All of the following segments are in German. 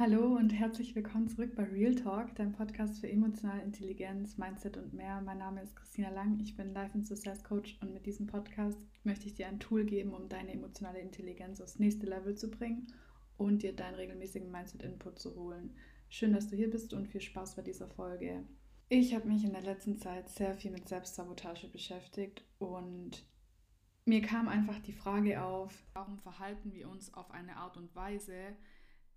Hallo und herzlich willkommen zurück bei Real Talk, deinem Podcast für emotionale Intelligenz, Mindset und mehr. Mein Name ist Christina Lang, ich bin Life and Success Coach und mit diesem Podcast möchte ich dir ein Tool geben, um deine emotionale Intelligenz aufs nächste Level zu bringen und dir deinen regelmäßigen Mindset-Input zu holen. Schön, dass du hier bist und viel Spaß bei dieser Folge. Ich habe mich in der letzten Zeit sehr viel mit Selbstsabotage beschäftigt und mir kam einfach die Frage auf, warum verhalten wir uns auf eine Art und Weise,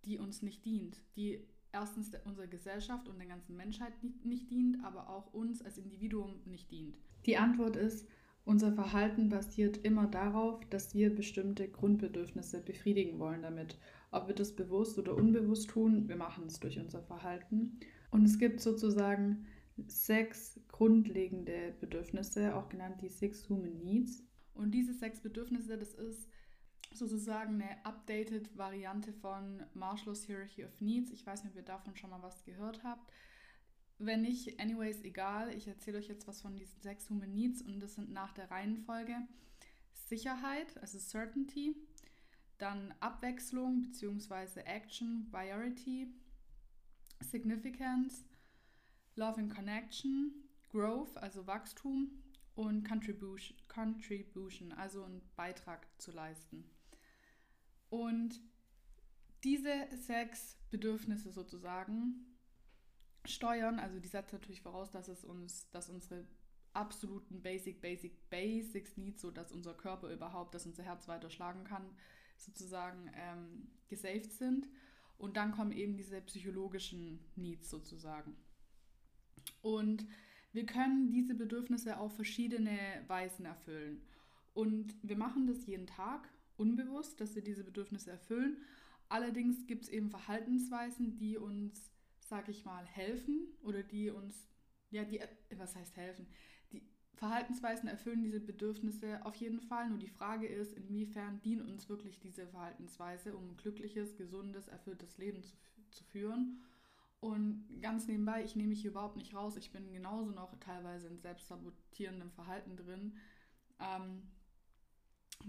die uns nicht dient, die erstens unserer Gesellschaft und der ganzen Menschheit nicht, dient, aber auch uns als Individuum nicht dient. Die Antwort ist, unser Verhalten basiert immer darauf, dass wir bestimmte Grundbedürfnisse befriedigen wollen damit. Ob wir das bewusst oder unbewusst tun, wir machen es durch unser Verhalten. Und es gibt sozusagen sechs grundlegende Bedürfnisse, auch genannt die Six Human Needs. Und diese sechs Bedürfnisse, das ist sozusagen eine updated Variante von Marshalls Hierarchy of Needs. Ich weiß nicht, ob ihr davon schon mal was gehört habt. Wenn nicht, anyways, egal. Ich erzähle euch jetzt was von diesen sechs Human Needs und das sind nach der Reihenfolge Sicherheit, also Certainty, dann Abwechslung bzw. Action, Variety, Significance, Love and Connection, Growth, also Wachstum und Contribution, Contribution also einen Beitrag zu leisten. Und diese sechs Bedürfnisse sozusagen steuern, also die setzen natürlich voraus, dass es uns, dass unsere absoluten Basic, Basic, Basics Needs, so dass unser Körper überhaupt, dass unser Herz weiter schlagen kann, sozusagen ähm, gesaved sind. Und dann kommen eben diese psychologischen Needs sozusagen. Und wir können diese Bedürfnisse auf verschiedene Weisen erfüllen. Und wir machen das jeden Tag unbewusst, dass wir diese Bedürfnisse erfüllen. Allerdings gibt es eben Verhaltensweisen, die uns, sag ich mal, helfen oder die uns, ja, die, was heißt helfen? Die Verhaltensweisen erfüllen diese Bedürfnisse auf jeden Fall. Nur die Frage ist, inwiefern dient uns wirklich diese Verhaltensweise, um ein glückliches, gesundes, erfülltes Leben zu, zu führen. Und ganz nebenbei, ich nehme mich hier überhaupt nicht raus. Ich bin genauso noch teilweise in selbstsabotierendem Verhalten drin. Ähm,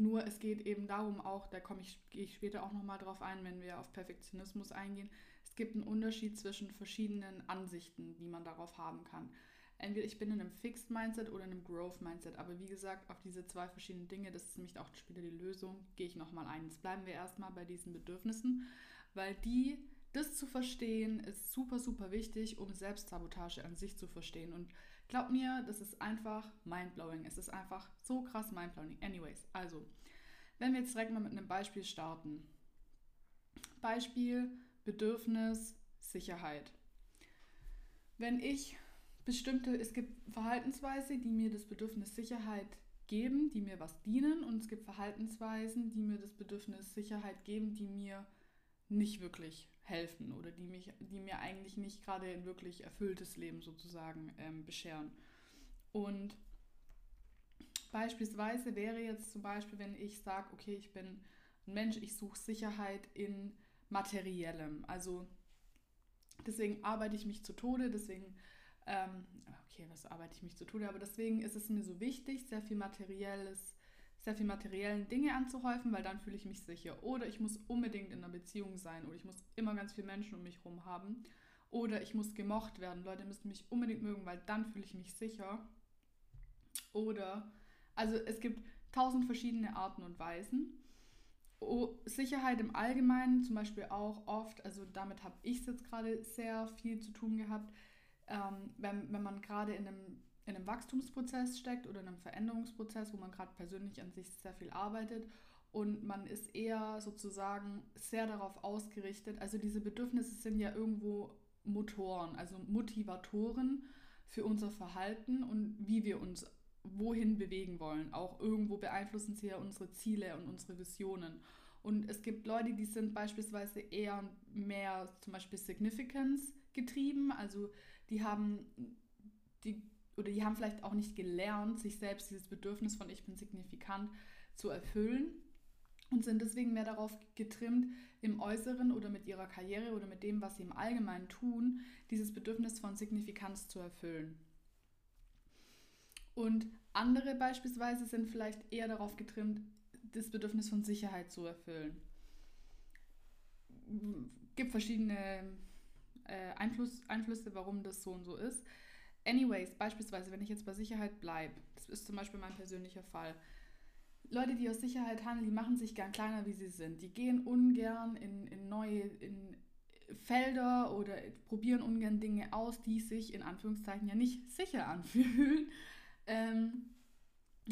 nur es geht eben darum auch, da komme ich, gehe ich später auch nochmal drauf ein, wenn wir auf Perfektionismus eingehen. Es gibt einen Unterschied zwischen verschiedenen Ansichten, die man darauf haben kann. Entweder ich bin in einem Fixed Mindset oder in einem Growth Mindset. Aber wie gesagt, auf diese zwei verschiedenen Dinge, das ist nämlich auch später die Lösung, gehe ich nochmal ein. Jetzt bleiben wir erstmal bei diesen Bedürfnissen, weil die, das zu verstehen, ist super, super wichtig, um Selbstsabotage an sich zu verstehen. Und Glaub mir, das ist einfach mindblowing. Es ist einfach so krass mindblowing. Anyways, also, wenn wir jetzt direkt mal mit einem Beispiel starten. Beispiel Bedürfnis Sicherheit. Wenn ich bestimmte, es gibt Verhaltensweisen, die mir das Bedürfnis Sicherheit geben, die mir was dienen und es gibt Verhaltensweisen, die mir das Bedürfnis Sicherheit geben, die mir nicht wirklich helfen oder die, mich, die mir eigentlich nicht gerade ein wirklich erfülltes Leben sozusagen ähm, bescheren. Und beispielsweise wäre jetzt zum Beispiel, wenn ich sage, okay, ich bin ein Mensch, ich suche Sicherheit in materiellem. Also deswegen arbeite ich mich zu Tode, deswegen, ähm, okay, was arbeite ich mich zu Tode, aber deswegen ist es mir so wichtig, sehr viel materielles sehr viel materiellen Dinge anzuhäufen, weil dann fühle ich mich sicher. Oder ich muss unbedingt in einer Beziehung sein oder ich muss immer ganz viele Menschen um mich herum haben. Oder ich muss gemocht werden. Leute müssen mich unbedingt mögen, weil dann fühle ich mich sicher. Oder, also es gibt tausend verschiedene Arten und Weisen. Oh, Sicherheit im Allgemeinen zum Beispiel auch oft, also damit habe ich es jetzt gerade sehr viel zu tun gehabt, ähm, wenn, wenn man gerade in einem in einem Wachstumsprozess steckt oder in einem Veränderungsprozess, wo man gerade persönlich an sich sehr viel arbeitet und man ist eher sozusagen sehr darauf ausgerichtet. Also diese Bedürfnisse sind ja irgendwo Motoren, also Motivatoren für unser Verhalten und wie wir uns wohin bewegen wollen. Auch irgendwo beeinflussen sie ja unsere Ziele und unsere Visionen. Und es gibt Leute, die sind beispielsweise eher mehr zum Beispiel Significance getrieben, also die haben die oder die haben vielleicht auch nicht gelernt, sich selbst dieses Bedürfnis von ich bin signifikant zu erfüllen und sind deswegen mehr darauf getrimmt, im Äußeren oder mit ihrer Karriere oder mit dem, was sie im Allgemeinen tun, dieses Bedürfnis von Signifikanz zu erfüllen. Und andere beispielsweise sind vielleicht eher darauf getrimmt, das Bedürfnis von Sicherheit zu erfüllen. gibt verschiedene äh, Einfluss, Einflüsse, warum das so und so ist. Anyways, beispielsweise, wenn ich jetzt bei Sicherheit bleibe, das ist zum Beispiel mein persönlicher Fall. Leute, die aus Sicherheit handeln, die machen sich gern kleiner, wie sie sind. Die gehen ungern in, in neue in Felder oder probieren ungern Dinge aus, die sich in Anführungszeichen ja nicht sicher anfühlen. Ähm,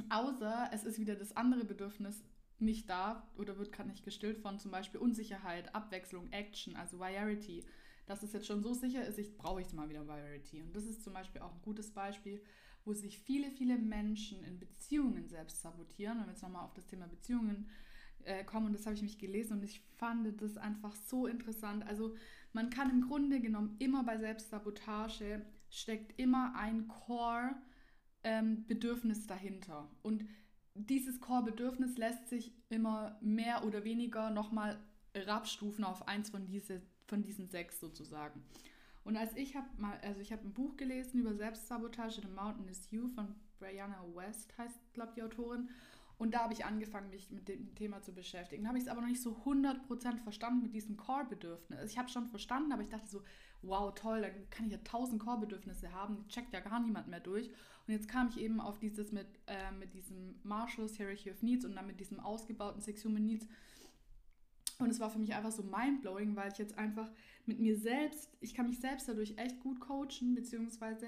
außer es ist wieder das andere Bedürfnis nicht da oder wird gerade nicht gestillt von zum Beispiel Unsicherheit, Abwechslung, Action, also Variety dass es jetzt schon so sicher ist, ich brauche jetzt mal wieder Variety. Und das ist zum Beispiel auch ein gutes Beispiel, wo sich viele, viele Menschen in Beziehungen selbst sabotieren. Wenn wir jetzt nochmal auf das Thema Beziehungen äh, kommen, und das habe ich mich gelesen und ich fand das einfach so interessant. Also man kann im Grunde genommen immer bei Selbstsabotage steckt immer ein Core-Bedürfnis ähm, dahinter. Und dieses Core-Bedürfnis lässt sich immer mehr oder weniger nochmal rabstufen auf eins von diese, von diesen sechs sozusagen. Und als ich habe mal, also ich habe ein Buch gelesen über Selbstsabotage, The Mountain is You von Brianna West heißt, glaube die Autorin. Und da habe ich angefangen, mich mit dem Thema zu beschäftigen. Da habe ich es aber noch nicht so 100% verstanden mit diesem Core-Bedürfnis. Ich habe es schon verstanden, aber ich dachte so, wow, toll, dann kann ich ja tausend Core-Bedürfnisse haben, checkt ja gar niemand mehr durch. Und jetzt kam ich eben auf dieses mit, äh, mit diesem Marshalls Hierarchy of Needs und dann mit diesem ausgebauten Six Human Needs und es war für mich einfach so mindblowing, weil ich jetzt einfach mit mir selbst, ich kann mich selbst dadurch echt gut coachen, beziehungsweise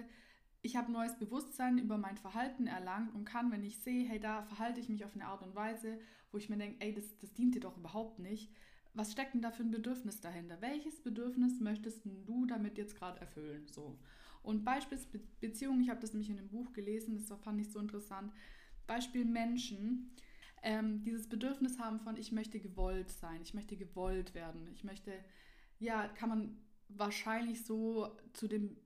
ich habe neues Bewusstsein über mein Verhalten erlangt und kann, wenn ich sehe, hey, da verhalte ich mich auf eine Art und Weise, wo ich mir denke, ey, das, das dient dir doch überhaupt nicht. Was steckt denn da für ein Bedürfnis dahinter? Welches Bedürfnis möchtest du damit jetzt gerade erfüllen? So. Und Beispiel Beziehungen, ich habe das nämlich in einem Buch gelesen, das fand ich so interessant. Beispiel Menschen ähm, dieses Bedürfnis haben von, ich möchte gewollt sein, ich möchte gewollt werden, ich möchte, ja, kann man wahrscheinlich so zu dem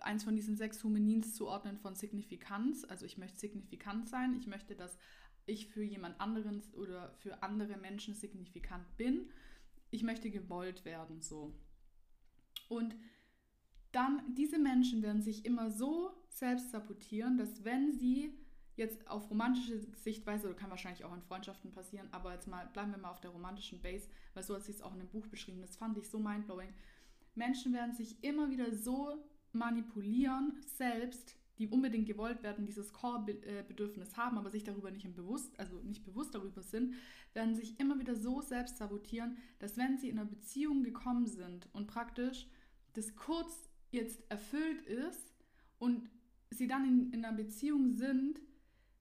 eins von diesen sechs Humanins zuordnen von Signifikanz. Also ich möchte signifikant sein, ich möchte, dass ich für jemand anderen oder für andere Menschen signifikant bin. Ich möchte gewollt werden, so. Und dann, diese Menschen werden sich immer so selbst sabotieren, dass wenn sie jetzt auf romantische Sichtweise, oder kann wahrscheinlich auch in Freundschaften passieren, aber jetzt mal bleiben wir mal auf der romantischen Base, weil so hat sie es auch in dem Buch beschrieben, das fand ich so mindblowing. Menschen werden sich immer wieder so manipulieren, selbst, die unbedingt gewollt werden, dieses Core-Bedürfnis haben, aber sich darüber nicht bewusst, also nicht bewusst darüber sind, werden sich immer wieder so selbst sabotieren, dass wenn sie in einer Beziehung gekommen sind und praktisch das kurz jetzt erfüllt ist und sie dann in, in einer Beziehung sind,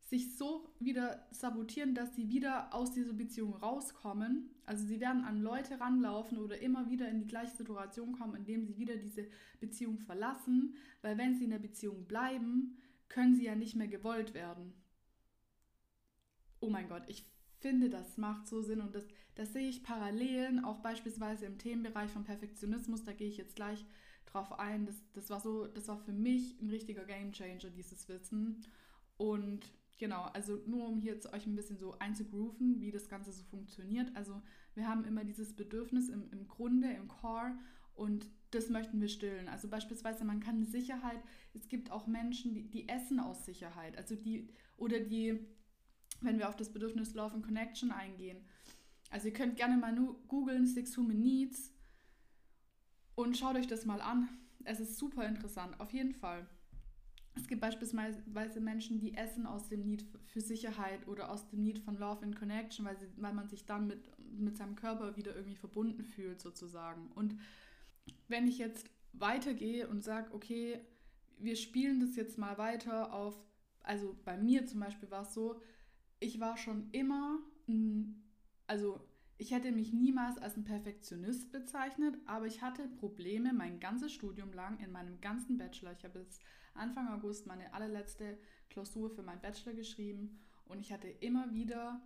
sich so wieder sabotieren, dass sie wieder aus dieser Beziehung rauskommen. Also sie werden an Leute ranlaufen oder immer wieder in die gleiche Situation kommen, indem sie wieder diese Beziehung verlassen, weil wenn sie in der Beziehung bleiben, können sie ja nicht mehr gewollt werden. Oh mein Gott, ich finde, das macht so Sinn und das, das sehe ich Parallelen, auch beispielsweise im Themenbereich von Perfektionismus, da gehe ich jetzt gleich drauf ein. Das, das war so, das war für mich ein richtiger Gamechanger, dieses Wissen. Und Genau, also nur um hier jetzt euch ein bisschen so einzugrooven, wie das Ganze so funktioniert. Also wir haben immer dieses Bedürfnis im, im Grunde, im Core und das möchten wir stillen. Also beispielsweise, man kann Sicherheit, es gibt auch Menschen, die, die essen aus Sicherheit. Also die, oder die, wenn wir auf das Bedürfnis Love and Connection eingehen. Also ihr könnt gerne mal nur googeln Six Human Needs und schaut euch das mal an. Es ist super interessant, auf jeden Fall. Es gibt beispielsweise Menschen, die essen aus dem Need für Sicherheit oder aus dem Need von Love and Connection, weil, sie, weil man sich dann mit, mit seinem Körper wieder irgendwie verbunden fühlt, sozusagen. Und wenn ich jetzt weitergehe und sage, okay, wir spielen das jetzt mal weiter auf, also bei mir zum Beispiel war es so, ich war schon immer, also ich hätte mich niemals als ein Perfektionist bezeichnet, aber ich hatte Probleme mein ganzes Studium lang in meinem ganzen Bachelor. Ich habe jetzt Anfang August meine allerletzte Klausur für meinen Bachelor geschrieben und ich hatte immer wieder,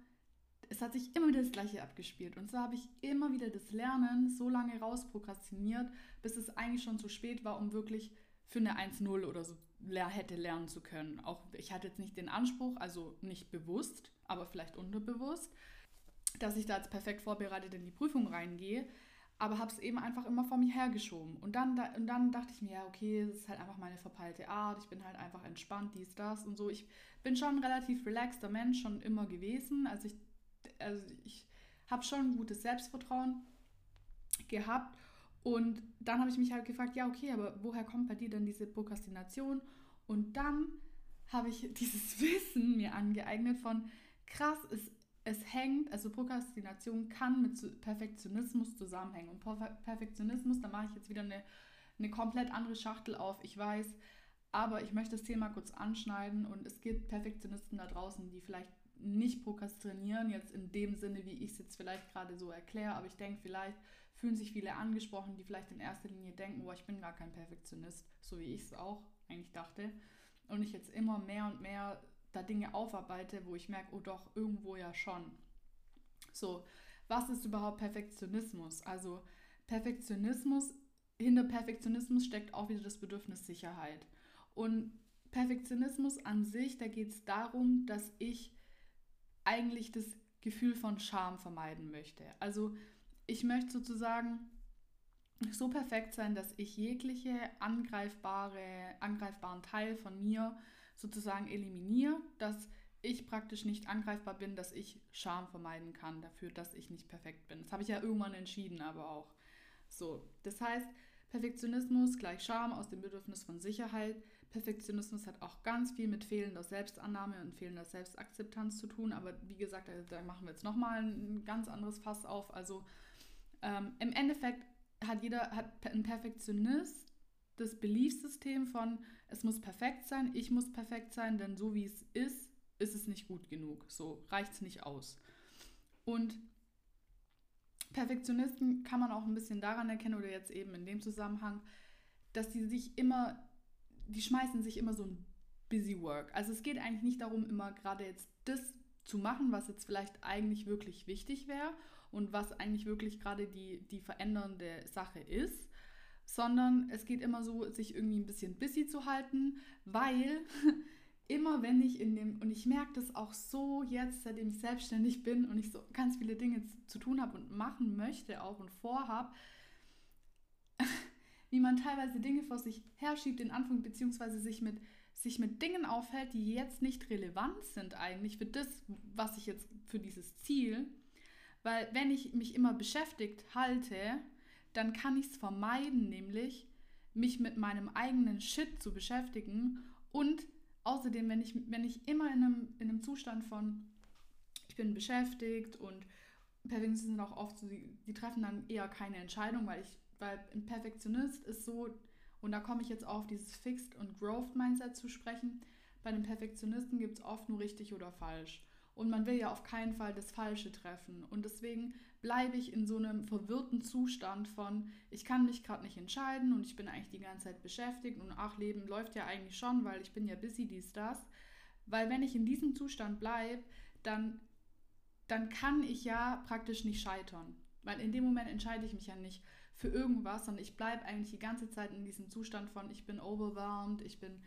es hat sich immer wieder das Gleiche abgespielt. Und so habe ich immer wieder das Lernen so lange rausprokrastiniert, bis es eigentlich schon zu spät war, um wirklich für eine 1-0 oder so hätte lernen zu können. Auch ich hatte jetzt nicht den Anspruch, also nicht bewusst, aber vielleicht unterbewusst, dass ich da jetzt perfekt vorbereitet in die Prüfung reingehe aber habe es eben einfach immer vor mir hergeschoben. Und dann, und dann dachte ich mir, ja, okay, das ist halt einfach meine verpeilte Art, ich bin halt einfach entspannt, dies, das und so. Ich bin schon ein relativ relaxter Mensch, schon immer gewesen. Also ich, also ich habe schon ein gutes Selbstvertrauen gehabt Und dann habe ich mich halt gefragt, ja, okay, aber woher kommt bei dir denn diese Prokrastination? Und dann habe ich dieses Wissen mir angeeignet von, krass, es, es hängt, also Prokrastination kann mit Perfektionismus zusammenhängen. Und Perfektionismus, da mache ich jetzt wieder eine, eine komplett andere Schachtel auf, ich weiß, aber ich möchte das Thema kurz anschneiden und es gibt Perfektionisten da draußen, die vielleicht nicht prokrastinieren, jetzt in dem Sinne, wie ich es jetzt vielleicht gerade so erkläre, aber ich denke, vielleicht fühlen sich viele angesprochen, die vielleicht in erster Linie denken, boah, ich bin gar kein Perfektionist, so wie ich es auch eigentlich dachte. Und ich jetzt immer mehr und mehr da Dinge aufarbeite, wo ich merke, oh doch, irgendwo ja schon. So, was ist überhaupt Perfektionismus? Also Perfektionismus, hinter Perfektionismus steckt auch wieder das Bedürfnis Sicherheit. Und Perfektionismus an sich, da geht es darum, dass ich eigentlich das Gefühl von Scham vermeiden möchte. Also ich möchte sozusagen so perfekt sein, dass ich jegliche angreifbare, angreifbaren Teil von mir sozusagen eliminiere, dass ich praktisch nicht angreifbar bin, dass ich Scham vermeiden kann dafür, dass ich nicht perfekt bin. Das habe ich ja irgendwann entschieden, aber auch so. Das heißt, Perfektionismus gleich Scham aus dem Bedürfnis von Sicherheit. Perfektionismus hat auch ganz viel mit fehlender Selbstannahme und fehlender Selbstakzeptanz zu tun. Aber wie gesagt, da machen wir jetzt nochmal ein ganz anderes Fass auf. Also ähm, im Endeffekt hat jeder, hat ein Perfektionist das Beliefssystem von, es muss perfekt sein, ich muss perfekt sein, denn so wie es ist, ist es nicht gut genug. So reicht es nicht aus. Und Perfektionisten kann man auch ein bisschen daran erkennen oder jetzt eben in dem Zusammenhang, dass die sich immer, die schmeißen sich immer so ein Busy Work. Also es geht eigentlich nicht darum, immer gerade jetzt das zu machen, was jetzt vielleicht eigentlich wirklich wichtig wäre und was eigentlich wirklich gerade die, die verändernde Sache ist, sondern es geht immer so, sich irgendwie ein bisschen busy zu halten, weil immer wenn ich in dem, und ich merke das auch so jetzt, seitdem ich selbstständig bin und ich so ganz viele Dinge zu tun habe und machen möchte auch und vorhabe, wie man teilweise Dinge vor sich herschiebt, in Anführung, beziehungsweise sich mit, sich mit Dingen aufhält, die jetzt nicht relevant sind eigentlich für das, was ich jetzt für dieses Ziel. Weil wenn ich mich immer beschäftigt halte, dann kann ich es vermeiden, nämlich mich mit meinem eigenen Shit zu beschäftigen. Und außerdem, wenn ich, wenn ich immer in einem, in einem Zustand von, ich bin beschäftigt und Perfektionisten sind auch oft so, die, die treffen dann eher keine Entscheidung, weil ich, weil ein Perfektionist ist so, und da komme ich jetzt auf dieses Fixed und Growth Mindset zu sprechen. Bei den Perfektionisten gibt es oft nur richtig oder falsch. Und man will ja auf keinen Fall das Falsche treffen. Und deswegen bleibe ich in so einem verwirrten Zustand von, ich kann mich gerade nicht entscheiden und ich bin eigentlich die ganze Zeit beschäftigt und ach, Leben läuft ja eigentlich schon, weil ich bin ja busy, dies, das. Weil wenn ich in diesem Zustand bleibe, dann, dann kann ich ja praktisch nicht scheitern. Weil in dem Moment entscheide ich mich ja nicht für irgendwas, sondern ich bleibe eigentlich die ganze Zeit in diesem Zustand von, ich bin overwhelmed, ich bin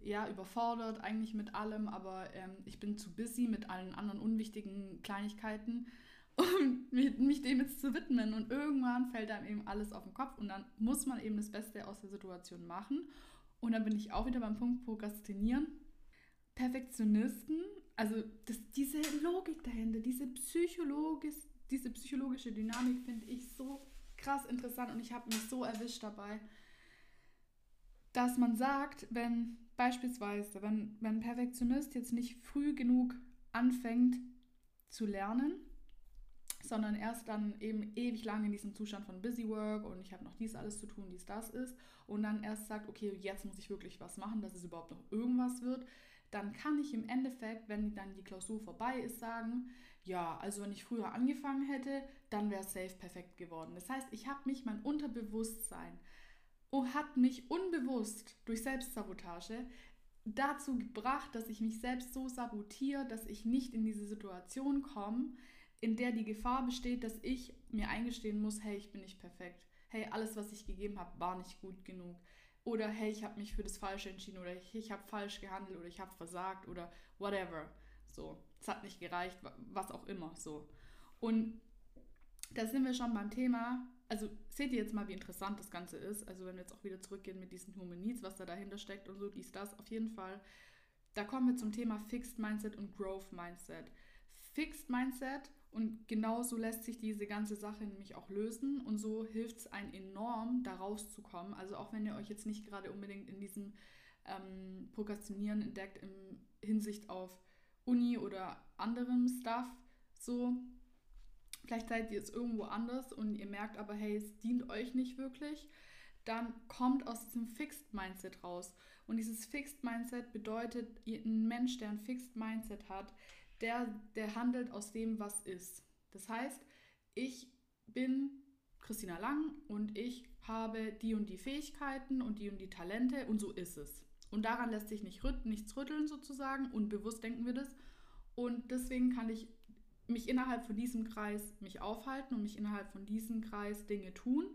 ja, überfordert eigentlich mit allem, aber ähm, ich bin zu busy mit allen anderen unwichtigen Kleinigkeiten, um mich dem jetzt zu widmen. Und irgendwann fällt einem eben alles auf den Kopf und dann muss man eben das Beste aus der Situation machen. Und dann bin ich auch wieder beim Punkt Prokrastinieren. Perfektionisten, also das, diese Logik dahinter, diese, Psychologis, diese psychologische Dynamik finde ich so krass interessant und ich habe mich so erwischt dabei, dass man sagt, wenn Beispielsweise, wenn, wenn ein Perfektionist jetzt nicht früh genug anfängt zu lernen, sondern erst dann eben ewig lang in diesem Zustand von Busy Work und ich habe noch dies alles zu tun, dies das ist und dann erst sagt, okay, jetzt muss ich wirklich was machen, dass es überhaupt noch irgendwas wird, dann kann ich im Endeffekt, wenn dann die Klausur vorbei ist, sagen, ja, also wenn ich früher angefangen hätte, dann wäre es safe perfekt geworden. Das heißt, ich habe mich mein Unterbewusstsein hat mich unbewusst durch Selbstsabotage dazu gebracht, dass ich mich selbst so sabotiere, dass ich nicht in diese Situation komme, in der die Gefahr besteht, dass ich mir eingestehen muss, hey, ich bin nicht perfekt. Hey, alles, was ich gegeben habe, war nicht gut genug. Oder hey, ich habe mich für das Falsche entschieden oder ich, ich habe falsch gehandelt oder ich habe versagt oder whatever. So, es hat nicht gereicht, was auch immer. So. Und da sind wir schon beim Thema, also seht ihr jetzt mal, wie interessant das Ganze ist. Also wenn wir jetzt auch wieder zurückgehen mit diesen Human Needs, was da dahinter steckt und so, dies, das, auf jeden Fall. Da kommen wir zum Thema Fixed Mindset und Growth Mindset. Fixed Mindset Und genauso lässt sich diese ganze Sache nämlich auch lösen und so hilft es einem enorm, da rauszukommen. Also auch wenn ihr euch jetzt nicht gerade unbedingt in diesem ähm, Prokrastinieren entdeckt in Hinsicht auf Uni oder anderem Stuff, so vielleicht seid ihr es irgendwo anders und ihr merkt aber, hey, es dient euch nicht wirklich, dann kommt aus diesem Fixed Mindset raus. Und dieses Fixed Mindset bedeutet, ein Mensch, der ein Fixed Mindset hat, der, der handelt aus dem, was ist. Das heißt, ich bin Christina Lang und ich habe die und die Fähigkeiten und die und die Talente und so ist es. Und daran lässt sich nicht rüt nichts rütteln sozusagen, unbewusst denken wir das. Und deswegen kann ich mich innerhalb von diesem Kreis mich aufhalten und mich innerhalb von diesem Kreis Dinge tun,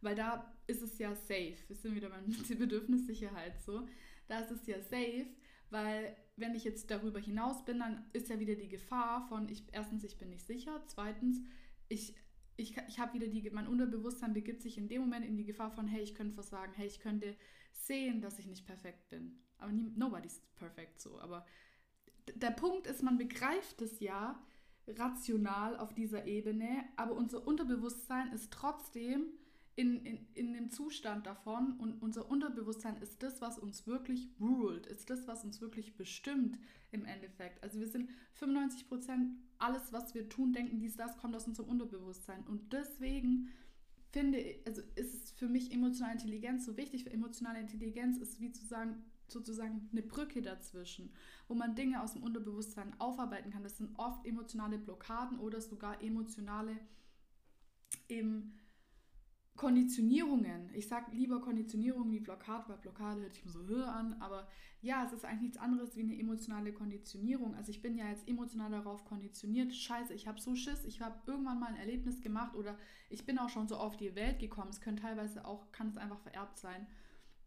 weil da ist es ja safe. Wir sind wieder beim Bedürfnissicherheit so. Da ist es ja safe, weil wenn ich jetzt darüber hinaus bin, dann ist ja wieder die Gefahr von, ich, erstens, ich bin nicht sicher, zweitens, ich, ich, ich habe wieder die, mein Unterbewusstsein begibt sich in dem Moment in die Gefahr von, hey, ich könnte versagen, hey, ich könnte sehen, dass ich nicht perfekt bin. Aber nie, nobody's perfect so. Aber der Punkt ist, man begreift es ja rational auf dieser Ebene, aber unser Unterbewusstsein ist trotzdem in, in, in dem Zustand davon und unser Unterbewusstsein ist das, was uns wirklich ruled, ist das, was uns wirklich bestimmt im Endeffekt. Also wir sind 95 Prozent, alles, was wir tun, denken, dies, das kommt aus unserem Unterbewusstsein. Und deswegen finde ich, also ist es für mich emotionale Intelligenz so wichtig, weil emotionale Intelligenz ist wie zu sagen, sozusagen eine Brücke dazwischen, wo man Dinge aus dem Unterbewusstsein aufarbeiten kann. Das sind oft emotionale Blockaden oder sogar emotionale eben Konditionierungen. Ich sage lieber Konditionierung wie Blockade, weil Blockade hört sich so höher an, aber ja, es ist eigentlich nichts anderes wie eine emotionale Konditionierung. Also ich bin ja jetzt emotional darauf konditioniert, scheiße, ich habe so Schiss, ich habe irgendwann mal ein Erlebnis gemacht oder ich bin auch schon so auf die Welt gekommen. Es können teilweise auch, kann es einfach vererbt sein.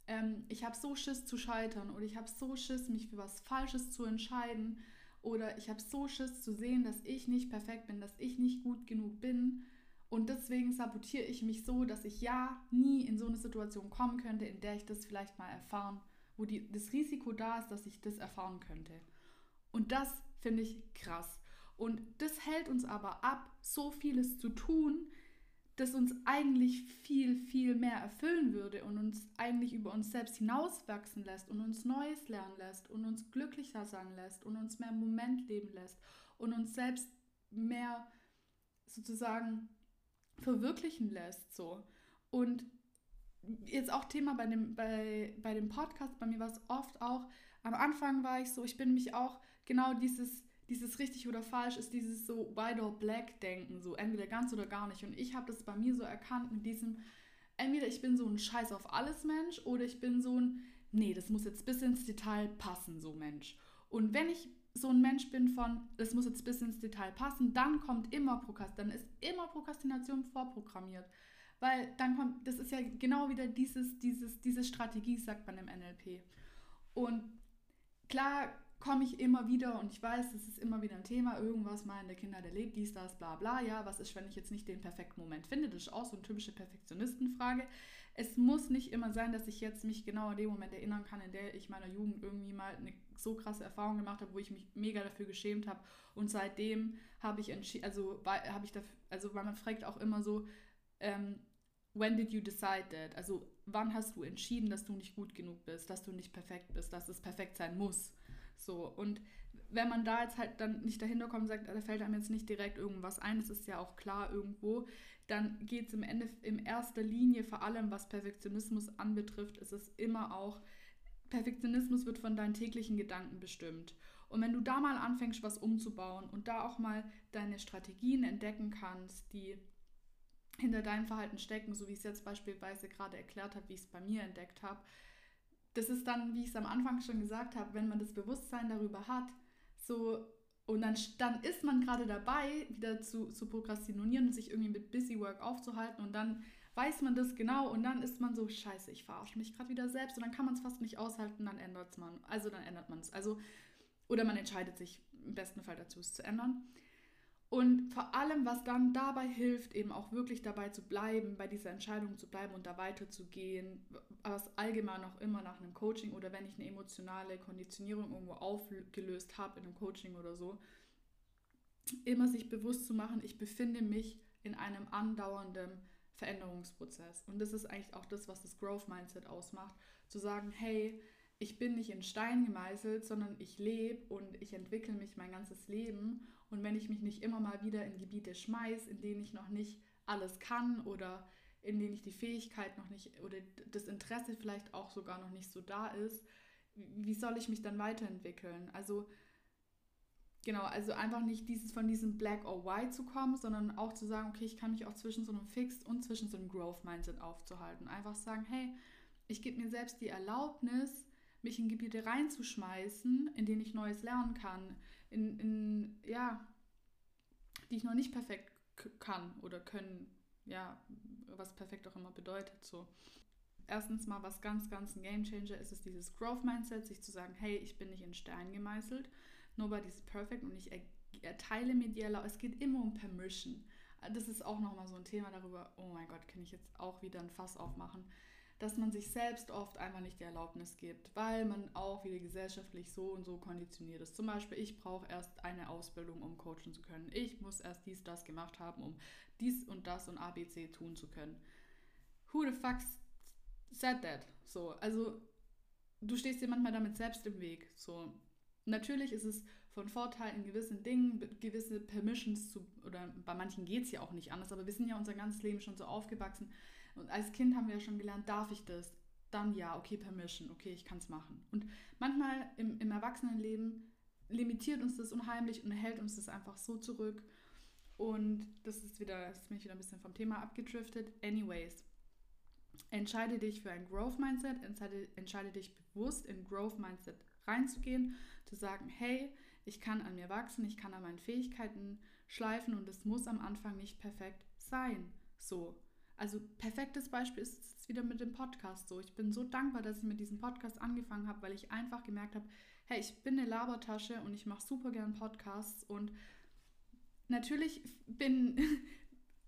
Ähm, ich habe so Schiss zu scheitern oder ich habe so Schiss, mich für was Falsches zu entscheiden oder ich habe so Schiss zu sehen, dass ich nicht perfekt bin, dass ich nicht gut genug bin und deswegen sabotiere ich mich so, dass ich ja nie in so eine Situation kommen könnte, in der ich das vielleicht mal erfahren, wo die, das Risiko da ist, dass ich das erfahren könnte. Und das finde ich krass. Und das hält uns aber ab, so vieles zu tun, das uns eigentlich viel, viel mehr erfüllen würde und uns eigentlich über uns selbst hinauswachsen lässt und uns Neues lernen lässt und uns glücklicher sein lässt und uns mehr im Moment leben lässt und uns selbst mehr sozusagen verwirklichen lässt. So. Und jetzt auch Thema bei dem, bei, bei dem Podcast, bei mir war es oft auch, am Anfang war ich so, ich bin mich auch genau dieses, dieses richtig oder falsch ist dieses so white or black denken, so entweder ganz oder gar nicht. Und ich habe das bei mir so erkannt mit diesem, entweder ich bin so ein Scheiß auf alles Mensch oder ich bin so ein, nee, das muss jetzt bis ins Detail passen, so Mensch. Und wenn ich so ein Mensch bin von, das muss jetzt bis ins Detail passen, dann kommt immer Prokrastination, dann ist immer Prokrastination vorprogrammiert. Weil dann kommt, das ist ja genau wieder dieses, dieses, diese Strategie, sagt man im NLP. Und klar komme ich immer wieder und ich weiß, es ist immer wieder ein Thema, irgendwas mal in der Kinder, der lebt, dies, das, bla bla, ja, was ist, wenn ich jetzt nicht den perfekten Moment finde? Das ist auch so eine typische Perfektionistenfrage es muss nicht immer sein, dass ich jetzt mich genau an den Moment erinnern kann, in der ich meiner Jugend irgendwie mal eine so krasse Erfahrung gemacht habe, wo ich mich mega dafür geschämt habe. Und seitdem habe ich entschieden, also habe ich dafür, also weil man fragt auch immer so, ähm, when did you decide that? Also wann hast du entschieden, dass du nicht gut genug bist, dass du nicht perfekt bist, dass es perfekt sein muss? So, und wenn man da jetzt halt dann nicht dahinter kommt und sagt, da fällt einem jetzt nicht direkt irgendwas ein, das ist ja auch klar irgendwo, dann geht es im Ende in erster Linie vor allem, was Perfektionismus anbetrifft, ist es immer auch, Perfektionismus wird von deinen täglichen Gedanken bestimmt. Und wenn du da mal anfängst, was umzubauen und da auch mal deine Strategien entdecken kannst, die hinter deinem Verhalten stecken, so wie ich es jetzt beispielsweise gerade erklärt habe, wie ich es bei mir entdeckt habe, das ist dann, wie ich es am Anfang schon gesagt habe, wenn man das Bewusstsein darüber hat, so und dann, dann ist man gerade dabei, wieder zu, zu prokrastinieren und sich irgendwie mit Busy Work aufzuhalten und dann weiß man das genau und dann ist man so, scheiße, ich verarsche mich gerade wieder selbst und dann kann man es fast nicht aushalten, dann ändert man. Also dann ändert man es. Also, oder man entscheidet sich im besten Fall dazu, es zu ändern. Und vor allem, was dann dabei hilft, eben auch wirklich dabei zu bleiben, bei dieser Entscheidung zu bleiben und da weiterzugehen, was allgemein auch immer nach einem Coaching oder wenn ich eine emotionale Konditionierung irgendwo aufgelöst habe in einem Coaching oder so, immer sich bewusst zu machen, ich befinde mich in einem andauernden Veränderungsprozess. Und das ist eigentlich auch das, was das Growth Mindset ausmacht. Zu sagen, hey, ich bin nicht in Stein gemeißelt, sondern ich lebe und ich entwickle mich mein ganzes Leben. Und wenn ich mich nicht immer mal wieder in Gebiete schmeiß, in denen ich noch nicht alles kann oder in denen ich die Fähigkeit noch nicht oder das Interesse vielleicht auch sogar noch nicht so da ist, wie soll ich mich dann weiterentwickeln? Also genau, also einfach nicht dieses von diesem Black or White zu kommen, sondern auch zu sagen, okay, ich kann mich auch zwischen so einem Fixed und zwischen so einem Growth Mindset aufzuhalten. Einfach sagen, hey, ich gebe mir selbst die Erlaubnis, mich in Gebiete reinzuschmeißen, in denen ich Neues lernen kann, in, in ja, die ich noch nicht perfekt kann oder können, ja, was perfekt auch immer bedeutet. So. Erstens mal, was ganz, ganz ein Game Changer ist, ist dieses Growth Mindset, sich zu sagen, hey, ich bin nicht in Stein gemeißelt, nobody's perfect und ich erteile mir die Erlaubnis, es geht immer um Permission. Das ist auch nochmal so ein Thema darüber, oh mein Gott, kann ich jetzt auch wieder ein Fass aufmachen dass man sich selbst oft einfach nicht die Erlaubnis gibt, weil man auch wieder gesellschaftlich so und so konditioniert ist. Zum Beispiel, ich brauche erst eine Ausbildung, um coachen zu können. Ich muss erst dies, das gemacht haben, um dies und das und ABC tun zu können. Who the fuck said that? So, also du stehst dir manchmal damit selbst im Weg. So, natürlich ist es von Vorteil in gewissen Dingen, gewisse Permissions zu, oder bei manchen geht es ja auch nicht anders, aber wir sind ja unser ganzes Leben schon so aufgewachsen, und als Kind haben wir ja schon gelernt, darf ich das? Dann ja, okay, Permission, okay, ich kann es machen. Und manchmal im, im Erwachsenenleben limitiert uns das unheimlich und hält uns das einfach so zurück. Und das ist wieder, jetzt bin ich wieder ein bisschen vom Thema abgedriftet. Anyways, entscheide dich für ein Growth Mindset, entscheide, entscheide dich bewusst in Growth Mindset reinzugehen, zu sagen, hey, ich kann an mir wachsen, ich kann an meinen Fähigkeiten schleifen und es muss am Anfang nicht perfekt sein. So, also perfektes Beispiel ist es wieder mit dem Podcast so. Ich bin so dankbar, dass ich mit diesem Podcast angefangen habe, weil ich einfach gemerkt habe, hey, ich bin eine Labertasche und ich mache super gern Podcasts und natürlich bin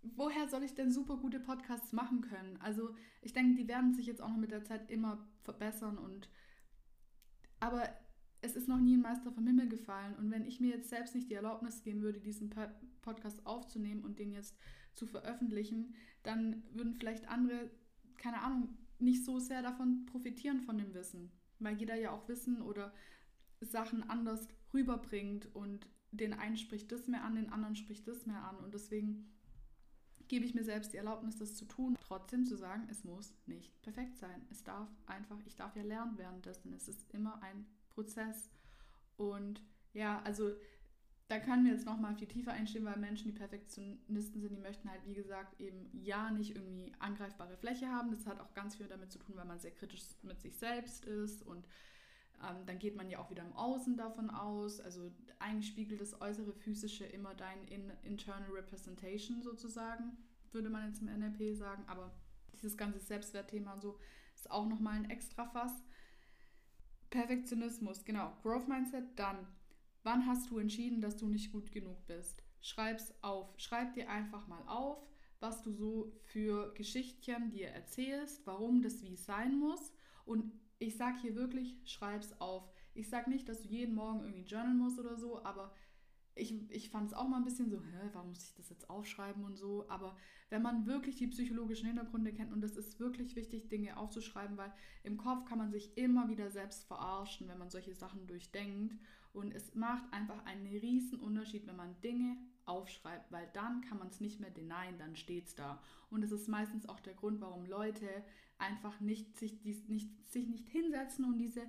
woher soll ich denn super gute Podcasts machen können? Also ich denke, die werden sich jetzt auch noch mit der Zeit immer verbessern und aber es ist noch nie ein Meister vom Himmel gefallen und wenn ich mir jetzt selbst nicht die Erlaubnis geben würde, diesen Podcast aufzunehmen und den jetzt zu veröffentlichen, dann würden vielleicht andere, keine Ahnung, nicht so sehr davon profitieren von dem Wissen, weil jeder ja auch Wissen oder Sachen anders rüberbringt und den einen spricht das mehr an, den anderen spricht das mehr an und deswegen gebe ich mir selbst die Erlaubnis, das zu tun. Trotzdem zu sagen, es muss nicht perfekt sein. Es darf einfach, ich darf ja lernen währenddessen. Es ist immer ein Prozess. Und ja, also da können wir jetzt nochmal viel tiefer einstehen, weil Menschen, die Perfektionisten sind, die möchten halt, wie gesagt, eben ja nicht irgendwie angreifbare Fläche haben. Das hat auch ganz viel damit zu tun, weil man sehr kritisch mit sich selbst ist und ähm, dann geht man ja auch wieder im Außen davon aus. Also eigentlich spiegelt das äußere Physische immer dein in Internal Representation sozusagen, würde man jetzt im NLP sagen. Aber dieses ganze Selbstwertthema und so ist auch nochmal ein extra Fass. Perfektionismus, genau. Growth Mindset, dann Wann hast du entschieden, dass du nicht gut genug bist? Schreib's auf. Schreib dir einfach mal auf, was du so für Geschichtchen dir erzählst, warum das wie sein muss. Und ich sag hier wirklich, schreib's auf. Ich sag nicht, dass du jeden Morgen irgendwie journalen musst oder so, aber ich, ich fand es auch mal ein bisschen so, hä, warum muss ich das jetzt aufschreiben und so. Aber wenn man wirklich die psychologischen Hintergründe kennt, und es ist wirklich wichtig, Dinge aufzuschreiben, weil im Kopf kann man sich immer wieder selbst verarschen, wenn man solche Sachen durchdenkt. Und es macht einfach einen riesen Unterschied, wenn man Dinge aufschreibt, weil dann kann man es nicht mehr denyen, dann steht es da. Und es ist meistens auch der Grund, warum Leute einfach nicht sich, dies, nicht, sich nicht hinsetzen und diese,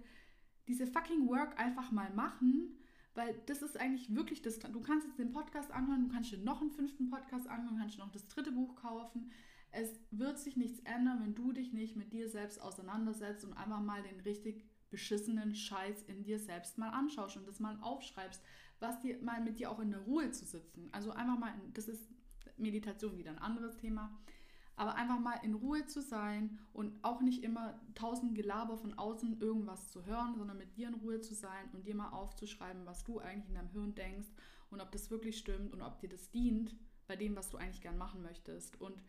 diese fucking Work einfach mal machen, weil das ist eigentlich wirklich das. Du kannst jetzt den Podcast anhören, du kannst dir noch einen fünften Podcast anhören, kannst dir noch das dritte Buch kaufen. Es wird sich nichts ändern, wenn du dich nicht mit dir selbst auseinandersetzt und einfach mal den richtig beschissenen Scheiß in dir selbst mal anschaust und das mal aufschreibst, was dir mal mit dir auch in der Ruhe zu sitzen. Also einfach mal, das ist Meditation wieder ein anderes Thema, aber einfach mal in Ruhe zu sein und auch nicht immer tausend Gelaber von außen irgendwas zu hören, sondern mit dir in Ruhe zu sein und dir mal aufzuschreiben, was du eigentlich in deinem Hirn denkst und ob das wirklich stimmt und ob dir das dient bei dem, was du eigentlich gern machen möchtest. Und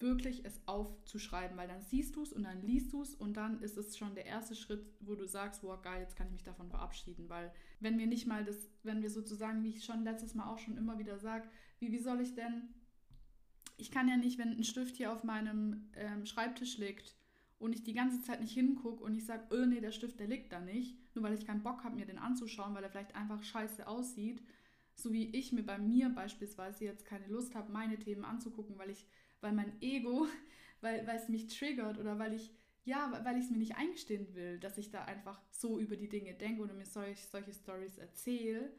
wirklich es aufzuschreiben, weil dann siehst du es und dann liest du es und dann ist es schon der erste Schritt, wo du sagst, wow, geil, jetzt kann ich mich davon verabschieden, weil wenn wir nicht mal das, wenn wir sozusagen, wie ich schon letztes Mal auch schon immer wieder sage, wie, wie soll ich denn, ich kann ja nicht, wenn ein Stift hier auf meinem ähm, Schreibtisch liegt und ich die ganze Zeit nicht hingucke und ich sage, oh nee, der Stift, der liegt da nicht, nur weil ich keinen Bock habe, mir den anzuschauen, weil er vielleicht einfach scheiße aussieht, so wie ich mir bei mir beispielsweise jetzt keine Lust habe, meine Themen anzugucken, weil ich weil mein Ego, weil, weil es mich triggert oder weil ich, ja, weil ich es mir nicht eingestehen will, dass ich da einfach so über die Dinge denke oder mir solch, solche Stories erzähle,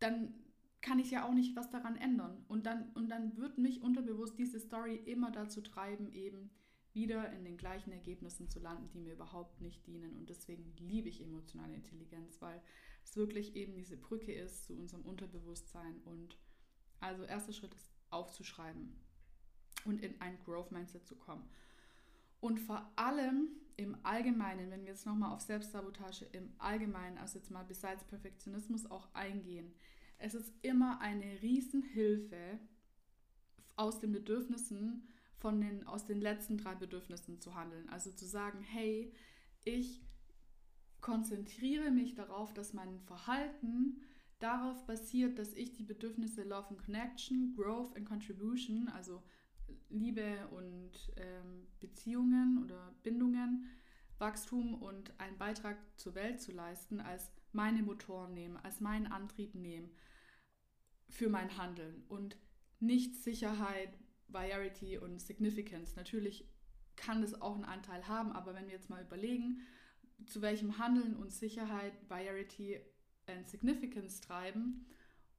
dann kann ich ja auch nicht was daran ändern. Und dann, und dann wird mich unterbewusst diese Story immer dazu treiben, eben wieder in den gleichen Ergebnissen zu landen, die mir überhaupt nicht dienen. Und deswegen liebe ich emotionale Intelligenz, weil es wirklich eben diese Brücke ist zu unserem Unterbewusstsein. Und also erster Schritt ist aufzuschreiben und in ein Growth Mindset zu kommen. Und vor allem im Allgemeinen, wenn wir jetzt nochmal auf Selbstsabotage im Allgemeinen, also jetzt mal besides Perfektionismus auch eingehen, es ist immer eine Riesenhilfe aus den Bedürfnissen von den, aus den letzten drei Bedürfnissen zu handeln. Also zu sagen, hey, ich konzentriere mich darauf, dass mein Verhalten darauf basiert, dass ich die Bedürfnisse Love and Connection, Growth and Contribution, also Liebe und ähm, Beziehungen oder Bindungen, Wachstum und einen Beitrag zur Welt zu leisten, als meine Motoren nehmen, als meinen Antrieb nehmen für mein Handeln und nicht Sicherheit, Variety und Significance. Natürlich kann es auch einen Anteil haben, aber wenn wir jetzt mal überlegen, zu welchem Handeln und Sicherheit, Variety und Significance treiben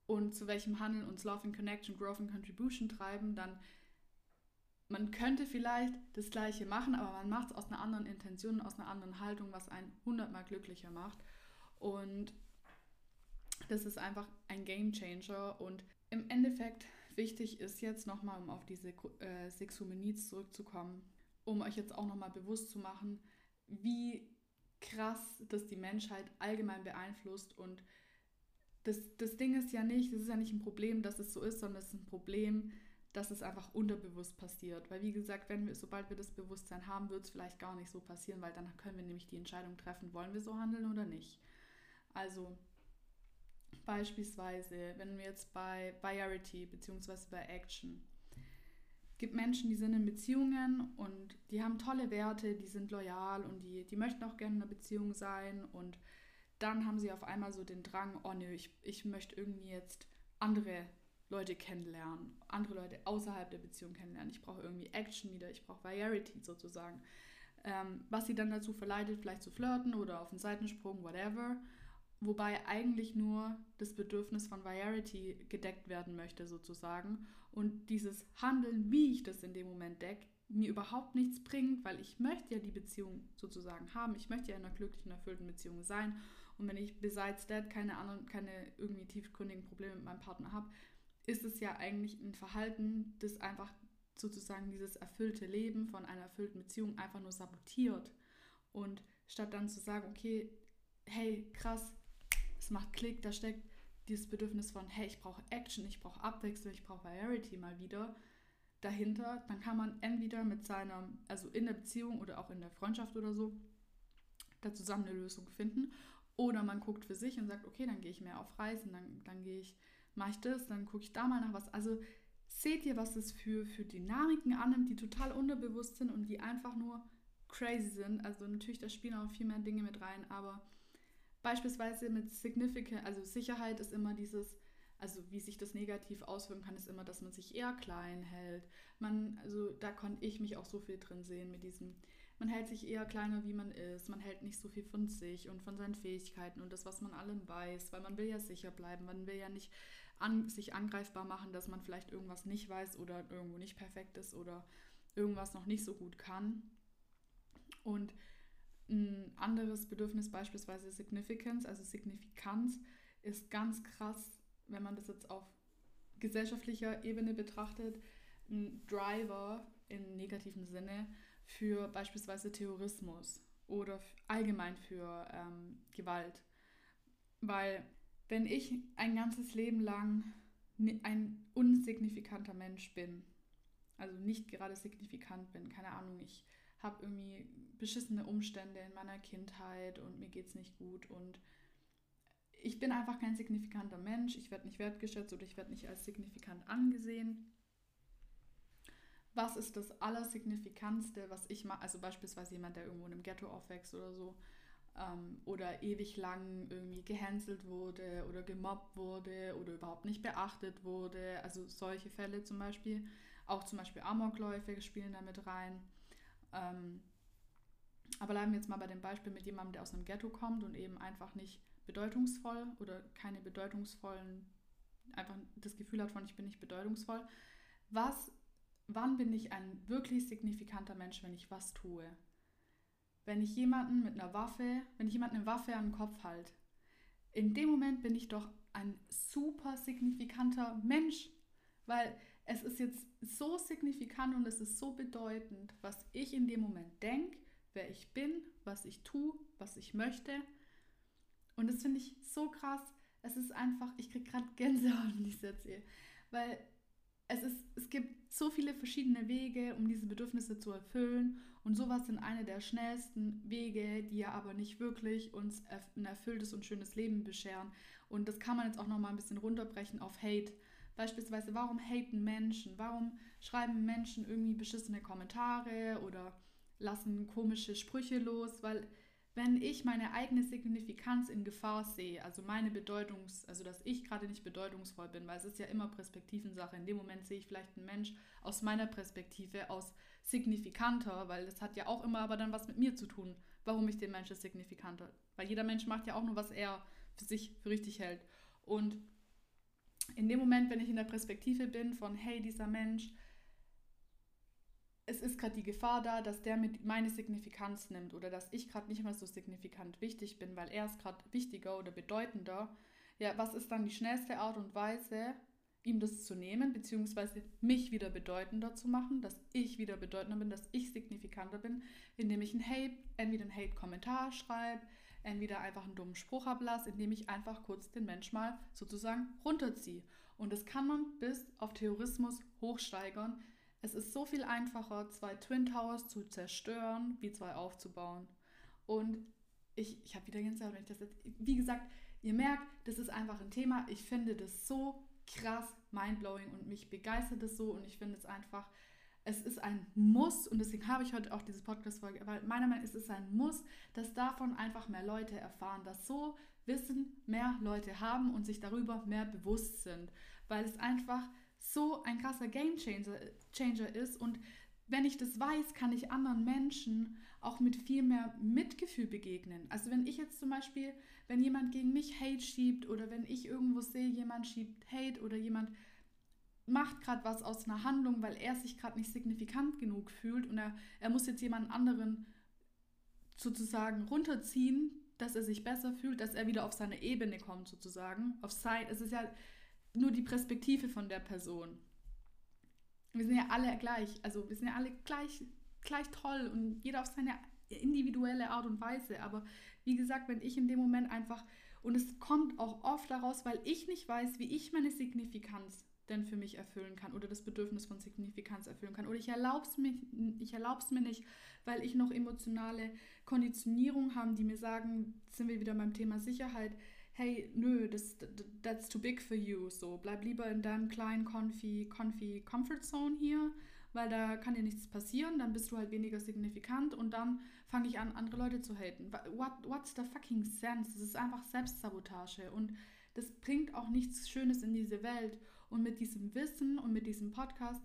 und zu welchem Handeln uns Love and Connection, Growth and Contribution treiben, dann man könnte vielleicht das Gleiche machen, aber man macht es aus einer anderen Intention, aus einer anderen Haltung, was einen hundertmal glücklicher macht. Und das ist einfach ein Game Changer. Und im Endeffekt wichtig ist jetzt nochmal, um auf diese äh, Needs zurückzukommen, um euch jetzt auch nochmal bewusst zu machen, wie krass das die Menschheit allgemein beeinflusst. Und das, das Ding ist ja nicht, das ist ja nicht ein Problem, dass es so ist, sondern es ist ein Problem, dass es einfach unterbewusst passiert. Weil wie gesagt, wenn wir, sobald wir das Bewusstsein haben, wird es vielleicht gar nicht so passieren, weil dann können wir nämlich die Entscheidung treffen, wollen wir so handeln oder nicht. Also beispielsweise, wenn wir jetzt bei Priority bzw. bei Action gibt Menschen, die sind in Beziehungen und die haben tolle Werte, die sind loyal und die, die möchten auch gerne in einer Beziehung sein und dann haben sie auf einmal so den Drang, oh nö, ich, ich möchte irgendwie jetzt andere Leute kennenlernen, andere Leute außerhalb der Beziehung kennenlernen. Ich brauche irgendwie Action wieder, ich brauche Variety sozusagen. Ähm, was sie dann dazu verleitet, vielleicht zu flirten oder auf einen Seitensprung, whatever. Wobei eigentlich nur das Bedürfnis von Variety gedeckt werden möchte sozusagen. Und dieses Handeln, wie ich das in dem Moment decke, mir überhaupt nichts bringt, weil ich möchte ja die Beziehung sozusagen haben. Ich möchte ja in einer glücklichen, erfüllten Beziehung sein. Und wenn ich besides that keine anderen, keine irgendwie tiefgründigen Probleme mit meinem Partner habe, ist es ja eigentlich ein Verhalten, das einfach sozusagen dieses erfüllte Leben von einer erfüllten Beziehung einfach nur sabotiert. Und statt dann zu sagen, okay, hey, krass, es macht Klick, da steckt dieses Bedürfnis von, hey, ich brauche Action, ich brauche Abwechslung, ich brauche Variety mal wieder dahinter, dann kann man entweder mit seiner, also in der Beziehung oder auch in der Freundschaft oder so, da zusammen eine Lösung finden. Oder man guckt für sich und sagt, okay, dann gehe ich mehr auf Reisen, dann, dann gehe ich mache ich das, dann gucke ich da mal nach was. Also seht ihr, was es für, für Dynamiken annimmt, die total unterbewusst sind und die einfach nur crazy sind. Also natürlich, da spielen auch viel mehr Dinge mit rein, aber beispielsweise mit Significant, also Sicherheit ist immer dieses, also wie sich das negativ auswirken kann, ist immer, dass man sich eher klein hält. Man, also da konnte ich mich auch so viel drin sehen mit diesem, man hält sich eher kleiner, wie man ist, man hält nicht so viel von sich und von seinen Fähigkeiten und das, was man allem weiß, weil man will ja sicher bleiben, man will ja nicht an, sich angreifbar machen, dass man vielleicht irgendwas nicht weiß oder irgendwo nicht perfekt ist oder irgendwas noch nicht so gut kann. Und ein anderes Bedürfnis, beispielsweise Significance, also Signifikanz, ist ganz krass, wenn man das jetzt auf gesellschaftlicher Ebene betrachtet, ein Driver im negativen Sinne für beispielsweise Terrorismus oder allgemein für ähm, Gewalt. Weil wenn ich ein ganzes Leben lang ein unsignifikanter Mensch bin also nicht gerade signifikant bin. Keine Ahnung, ich habe irgendwie beschissene Umstände in meiner Kindheit und mir geht es nicht gut und ich bin einfach kein signifikanter Mensch, ich werde nicht wertgeschätzt oder ich werde nicht als signifikant angesehen. Was ist das Allersignifikantste, was ich mache? Also beispielsweise jemand, der irgendwo in einem Ghetto aufwächst oder so ähm, oder ewig lang irgendwie gehänselt wurde oder gemobbt wurde oder überhaupt nicht beachtet wurde. Also solche Fälle zum Beispiel. Auch zum Beispiel Amokläufe spielen damit rein. Ähm, aber bleiben wir jetzt mal bei dem Beispiel mit jemandem, der aus einem Ghetto kommt und eben einfach nicht bedeutungsvoll oder keine bedeutungsvollen, einfach das Gefühl hat von, ich bin nicht bedeutungsvoll. Was, wann bin ich ein wirklich signifikanter Mensch, wenn ich was tue? Wenn ich jemanden mit einer Waffe, wenn ich jemanden eine Waffe an den Kopf halte, in dem Moment bin ich doch ein super signifikanter Mensch, weil es ist jetzt so signifikant und es ist so bedeutend, was ich in dem Moment denke, wer ich bin, was ich tue, was ich möchte. Und das finde ich so krass. Es ist einfach, ich kriege gerade Gänsehaut, wenn ich es erzähle. Weil es, ist, es gibt so viele verschiedene Wege, um diese Bedürfnisse zu erfüllen. Und sowas sind eine der schnellsten Wege, die ja aber nicht wirklich uns ein erfülltes und schönes Leben bescheren. Und das kann man jetzt auch nochmal ein bisschen runterbrechen auf Hate. Beispielsweise, warum haten Menschen? Warum schreiben Menschen irgendwie beschissene Kommentare oder lassen komische Sprüche los? Weil wenn ich meine eigene Signifikanz in Gefahr sehe, also meine Bedeutungs, also dass ich gerade nicht bedeutungsvoll bin, weil es ist ja immer Perspektivensache. In dem Moment sehe ich vielleicht einen Mensch aus meiner Perspektive aus signifikanter, weil das hat ja auch immer aber dann was mit mir zu tun, warum ich den Menschen signifikanter. Weil jeder Mensch macht ja auch nur, was er für sich für richtig hält. Und in dem Moment, wenn ich in der Perspektive bin von, hey, dieser Mensch, es ist gerade die Gefahr da, dass der mit meine Signifikanz nimmt oder dass ich gerade nicht mehr so signifikant wichtig bin, weil er ist gerade wichtiger oder bedeutender. Ja, was ist dann die schnellste Art und Weise, ihm das zu nehmen, beziehungsweise mich wieder bedeutender zu machen, dass ich wieder bedeutender bin, dass ich signifikanter bin, indem ich ein Hate, entweder einen Hate-Kommentar schreibe, entweder einfach einen dummen Spruch ablasse, indem ich einfach kurz den Mensch mal sozusagen runterziehe. Und das kann man bis auf Terrorismus hochsteigern. Es ist so viel einfacher, zwei Twin Towers zu zerstören, wie zwei aufzubauen. Und ich, ich habe wieder ganz wenn ich das jetzt, wie gesagt, ihr merkt, das ist einfach ein Thema. Ich finde das so krass mindblowing und mich begeistert es so und ich finde es einfach es ist ein Muss und deswegen habe ich heute auch diese Podcast-Folge, weil meiner Meinung nach ist es ein Muss, dass davon einfach mehr Leute erfahren, dass so Wissen mehr Leute haben und sich darüber mehr bewusst sind, weil es einfach so ein krasser Game Changer, Changer ist und wenn ich das weiß, kann ich anderen Menschen auch mit viel mehr Mitgefühl begegnen. Also wenn ich jetzt zum Beispiel, wenn jemand gegen mich Hate schiebt oder wenn ich irgendwo sehe, jemand schiebt Hate oder jemand macht gerade was aus einer Handlung, weil er sich gerade nicht signifikant genug fühlt und er, er muss jetzt jemand anderen sozusagen runterziehen, dass er sich besser fühlt, dass er wieder auf seine Ebene kommt sozusagen. Auf sein, es ist ja nur die Perspektive von der Person. Wir sind ja alle gleich, also wir sind ja alle gleich, gleich toll und jeder auf seine individuelle Art und Weise. Aber wie gesagt, wenn ich in dem Moment einfach, und es kommt auch oft daraus, weil ich nicht weiß, wie ich meine Signifikanz denn für mich erfüllen kann oder das Bedürfnis von Signifikanz erfüllen kann. Oder ich erlaube es mir, mir nicht, weil ich noch emotionale Konditionierung habe, die mir sagen, sind wir wieder beim Thema Sicherheit, hey, nö, das, that's too big for you. So, bleib lieber in deinem kleinen Confi, Confi Comfort Zone hier, weil da kann dir nichts passieren, dann bist du halt weniger signifikant und dann fange ich an, andere Leute zu haten. What, what's the fucking sense? Das ist einfach Selbstsabotage und das bringt auch nichts Schönes in diese Welt. Und mit diesem Wissen und mit diesem Podcast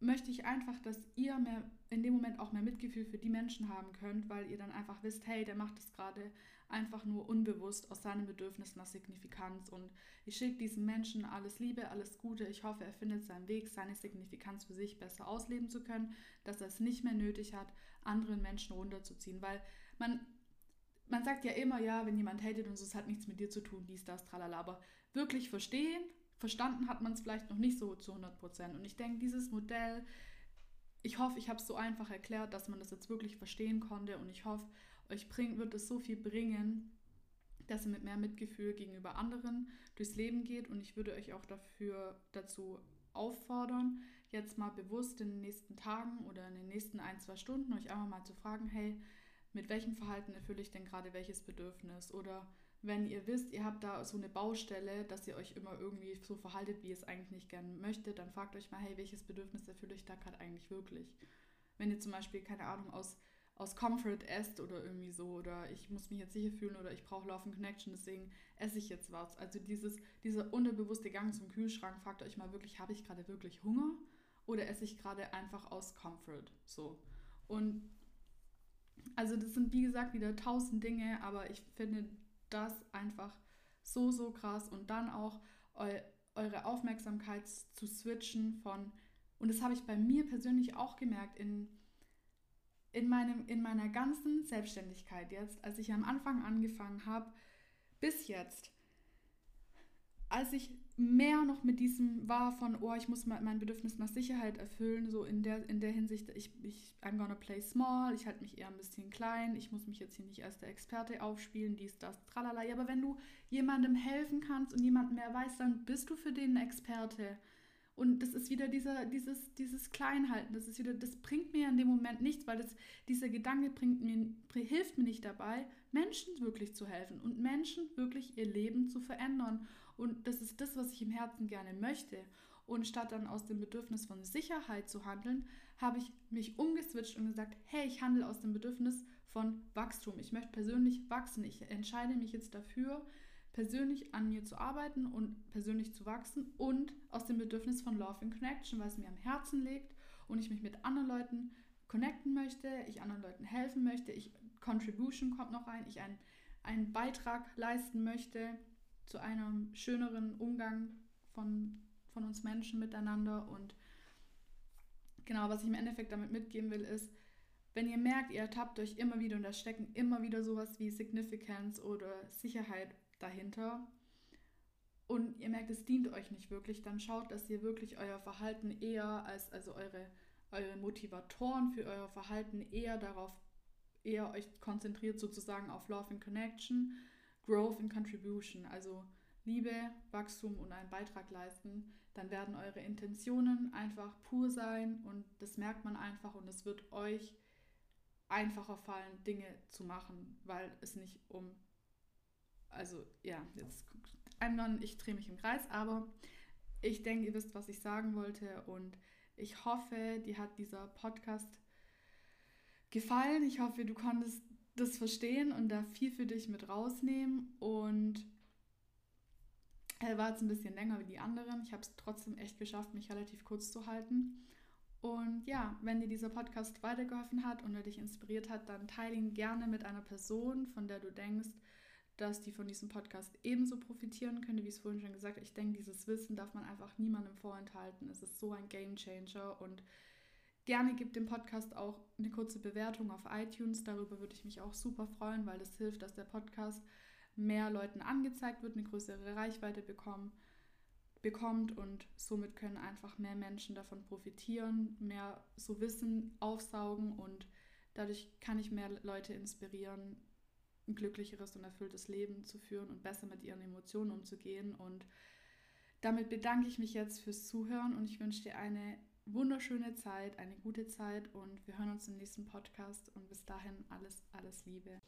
möchte ich einfach, dass ihr mehr in dem Moment auch mehr Mitgefühl für die Menschen haben könnt, weil ihr dann einfach wisst, hey, der macht das gerade einfach nur unbewusst aus seinem Bedürfnis nach Signifikanz und ich schicke diesem Menschen alles Liebe, alles Gute. Ich hoffe, er findet seinen Weg, seine Signifikanz für sich besser ausleben zu können, dass er es nicht mehr nötig hat, anderen Menschen runterzuziehen, weil man man sagt ja immer, ja, wenn jemand hatet und so, es hat nichts mit dir zu tun, dies, das, tralala, aber wirklich verstehen verstanden hat man es vielleicht noch nicht so zu 100 Prozent. Und ich denke, dieses Modell, ich hoffe, ich habe es so einfach erklärt, dass man das jetzt wirklich verstehen konnte. Und ich hoffe, euch bringt, wird es so viel bringen, dass ihr mit mehr Mitgefühl gegenüber anderen durchs Leben geht. Und ich würde euch auch dafür dazu auffordern, jetzt mal bewusst in den nächsten Tagen oder in den nächsten ein, zwei Stunden euch einfach mal zu fragen, hey, mit welchem Verhalten erfülle ich denn gerade welches Bedürfnis? Oder wenn ihr wisst, ihr habt da so eine Baustelle, dass ihr euch immer irgendwie so verhaltet, wie ihr es eigentlich nicht gerne möchtet, dann fragt euch mal, hey, welches Bedürfnis erfülle ich da gerade eigentlich wirklich? Wenn ihr zum Beispiel, keine Ahnung, aus, aus Comfort esst oder irgendwie so, oder ich muss mich jetzt sicher fühlen oder ich brauche Love and Connection, deswegen esse ich jetzt was. Also dieses, dieser unterbewusste Gang zum Kühlschrank, fragt euch mal wirklich, habe ich gerade wirklich Hunger oder esse ich gerade einfach aus Comfort? So. Und also das sind wie gesagt wieder tausend Dinge, aber ich finde das einfach so, so krass. Und dann auch eu eure Aufmerksamkeit zu switchen von, und das habe ich bei mir persönlich auch gemerkt in, in, meinem, in meiner ganzen Selbstständigkeit jetzt, als ich am Anfang angefangen habe, bis jetzt, als ich mehr noch mit diesem war von, oh, ich muss mein Bedürfnis nach Sicherheit erfüllen, so in der, in der Hinsicht, ich, ich, I'm gonna play small, ich halte mich eher ein bisschen klein, ich muss mich jetzt hier nicht als der Experte aufspielen, dies, das, tralala. Ja, aber wenn du jemandem helfen kannst und jemand mehr weiß, dann bist du für den Experte. Und das ist wieder dieser, dieses, dieses Kleinhalten, das ist wieder, das bringt mir in dem Moment nichts, weil das, dieser Gedanke bringt mir, hilft mir nicht dabei, Menschen wirklich zu helfen und Menschen wirklich ihr Leben zu verändern. Und das ist das, was ich im Herzen gerne möchte. Und statt dann aus dem Bedürfnis von Sicherheit zu handeln, habe ich mich umgeswitcht und gesagt, hey, ich handle aus dem Bedürfnis von Wachstum. Ich möchte persönlich wachsen. Ich entscheide mich jetzt dafür, persönlich an mir zu arbeiten und persönlich zu wachsen und aus dem Bedürfnis von Love and Connection, weil es mir am Herzen liegt und ich mich mit anderen Leuten connecten möchte, ich anderen Leuten helfen möchte, ich Contribution kommt noch rein, ich einen, einen Beitrag leisten möchte zu einem schöneren Umgang von, von uns Menschen miteinander. Und genau, was ich im Endeffekt damit mitgeben will, ist, wenn ihr merkt, ihr ertappt euch immer wieder und da stecken immer wieder sowas wie Significance oder Sicherheit dahinter. Und ihr merkt, es dient euch nicht wirklich, dann schaut, dass ihr wirklich euer Verhalten eher als, also eure, eure Motivatoren für euer Verhalten eher darauf, eher euch konzentriert sozusagen auf Love and Connection Growth and Contribution, also Liebe, Wachstum und einen Beitrag leisten, dann werden eure Intentionen einfach pur sein und das merkt man einfach und es wird euch einfacher fallen, Dinge zu machen, weil es nicht um, also ja, jetzt einmal, ich drehe mich im Kreis, aber ich denke, ihr wisst, was ich sagen wollte und ich hoffe, dir hat dieser Podcast gefallen. Ich hoffe, du konntest das verstehen und da viel für dich mit rausnehmen. Und er war jetzt ein bisschen länger wie die anderen. Ich habe es trotzdem echt geschafft, mich relativ kurz zu halten. Und ja, wenn dir dieser Podcast weitergeholfen hat und er dich inspiriert hat, dann teile ihn gerne mit einer Person, von der du denkst, dass die von diesem Podcast ebenso profitieren könnte, wie es vorhin schon gesagt. Ich denke, dieses Wissen darf man einfach niemandem vorenthalten. Es ist so ein Game Changer und Gerne gib dem Podcast auch eine kurze Bewertung auf iTunes. Darüber würde ich mich auch super freuen, weil das hilft, dass der Podcast mehr Leuten angezeigt wird, eine größere Reichweite bekommen, bekommt und somit können einfach mehr Menschen davon profitieren, mehr so Wissen aufsaugen und dadurch kann ich mehr Leute inspirieren, ein glücklicheres und erfülltes Leben zu führen und besser mit ihren Emotionen umzugehen. Und damit bedanke ich mich jetzt fürs Zuhören und ich wünsche dir eine wunderschöne Zeit, eine gute Zeit und wir hören uns im nächsten Podcast und bis dahin alles, alles Liebe.